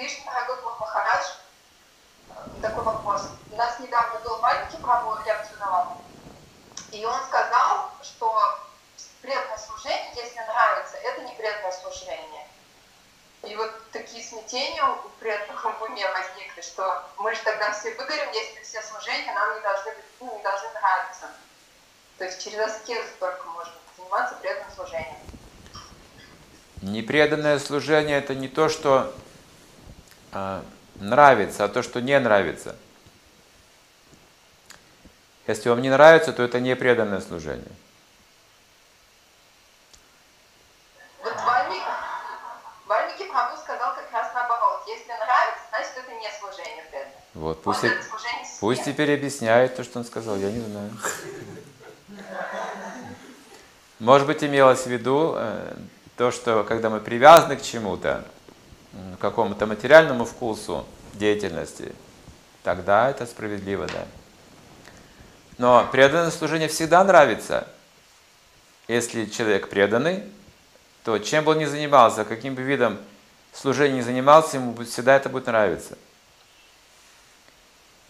Кришна, Гуру Махарадж, э, такой вопрос. У нас недавно был маленький Прабhu Рябцунавал, и он сказал, что преданное служение, если нравится, это не преданное служение. И вот такие смятения у преданных в уме возникли, что мы же тогда все выгорим, если все служения нам не должны, ну, не должны нравиться. То есть через аскезу только можно заниматься преданным служением. Непреданное служение это не то, что нравится, а то, что не нравится. Если вам не нравится, то это не преданное служение. Вот Вальмик, Вальмики Прабhu сказал как раз наоборот. Если нравится, значит это не служение преданное. Вот, пусть, Вот и- служение пусть теперь объясняет то, что он сказал, я не знаю. Может быть, имелось в виду э, то, что когда мы привязаны к чему-то, какому-то материальному вкусу деятельности, тогда это справедливо, да. Но преданное служение всегда нравится. Если человек преданный, то чем бы он ни занимался, каким бы видом служения ни занимался, ему всегда это будет нравиться.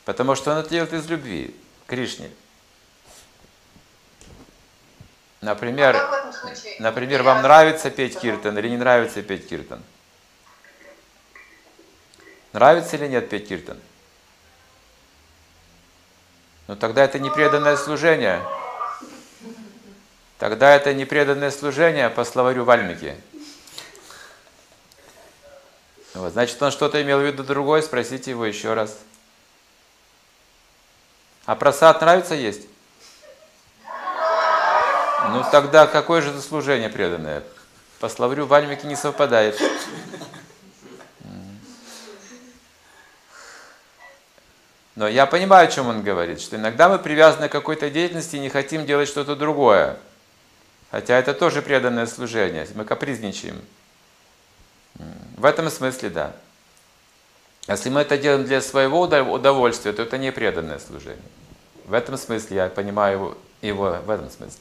Потому что он это делает из любви к Кришне. А Например, случае? например, вам нравится петь киртан или не нравится петь киртан? Нравится или нет петь киртан? Ну тогда это не преданное служение. Тогда это не преданное служение по словарю Вальмики. Вот, значит, он что-то имел в виду другое, спросите его еще раз. А просад нравится есть? Ну тогда какое же это служение преданное? По словарю Вальмики не совпадает. Но я понимаю, о чем он говорит, что иногда мы привязаны к какой-то деятельности и не хотим делать что-то другое. Хотя это тоже преданное служение, мы капризничаем. В этом смысле да. Если мы это делаем для своего удов- удовольствия, то это не преданное служение. В этом смысле я понимаю его, его в этом смысле.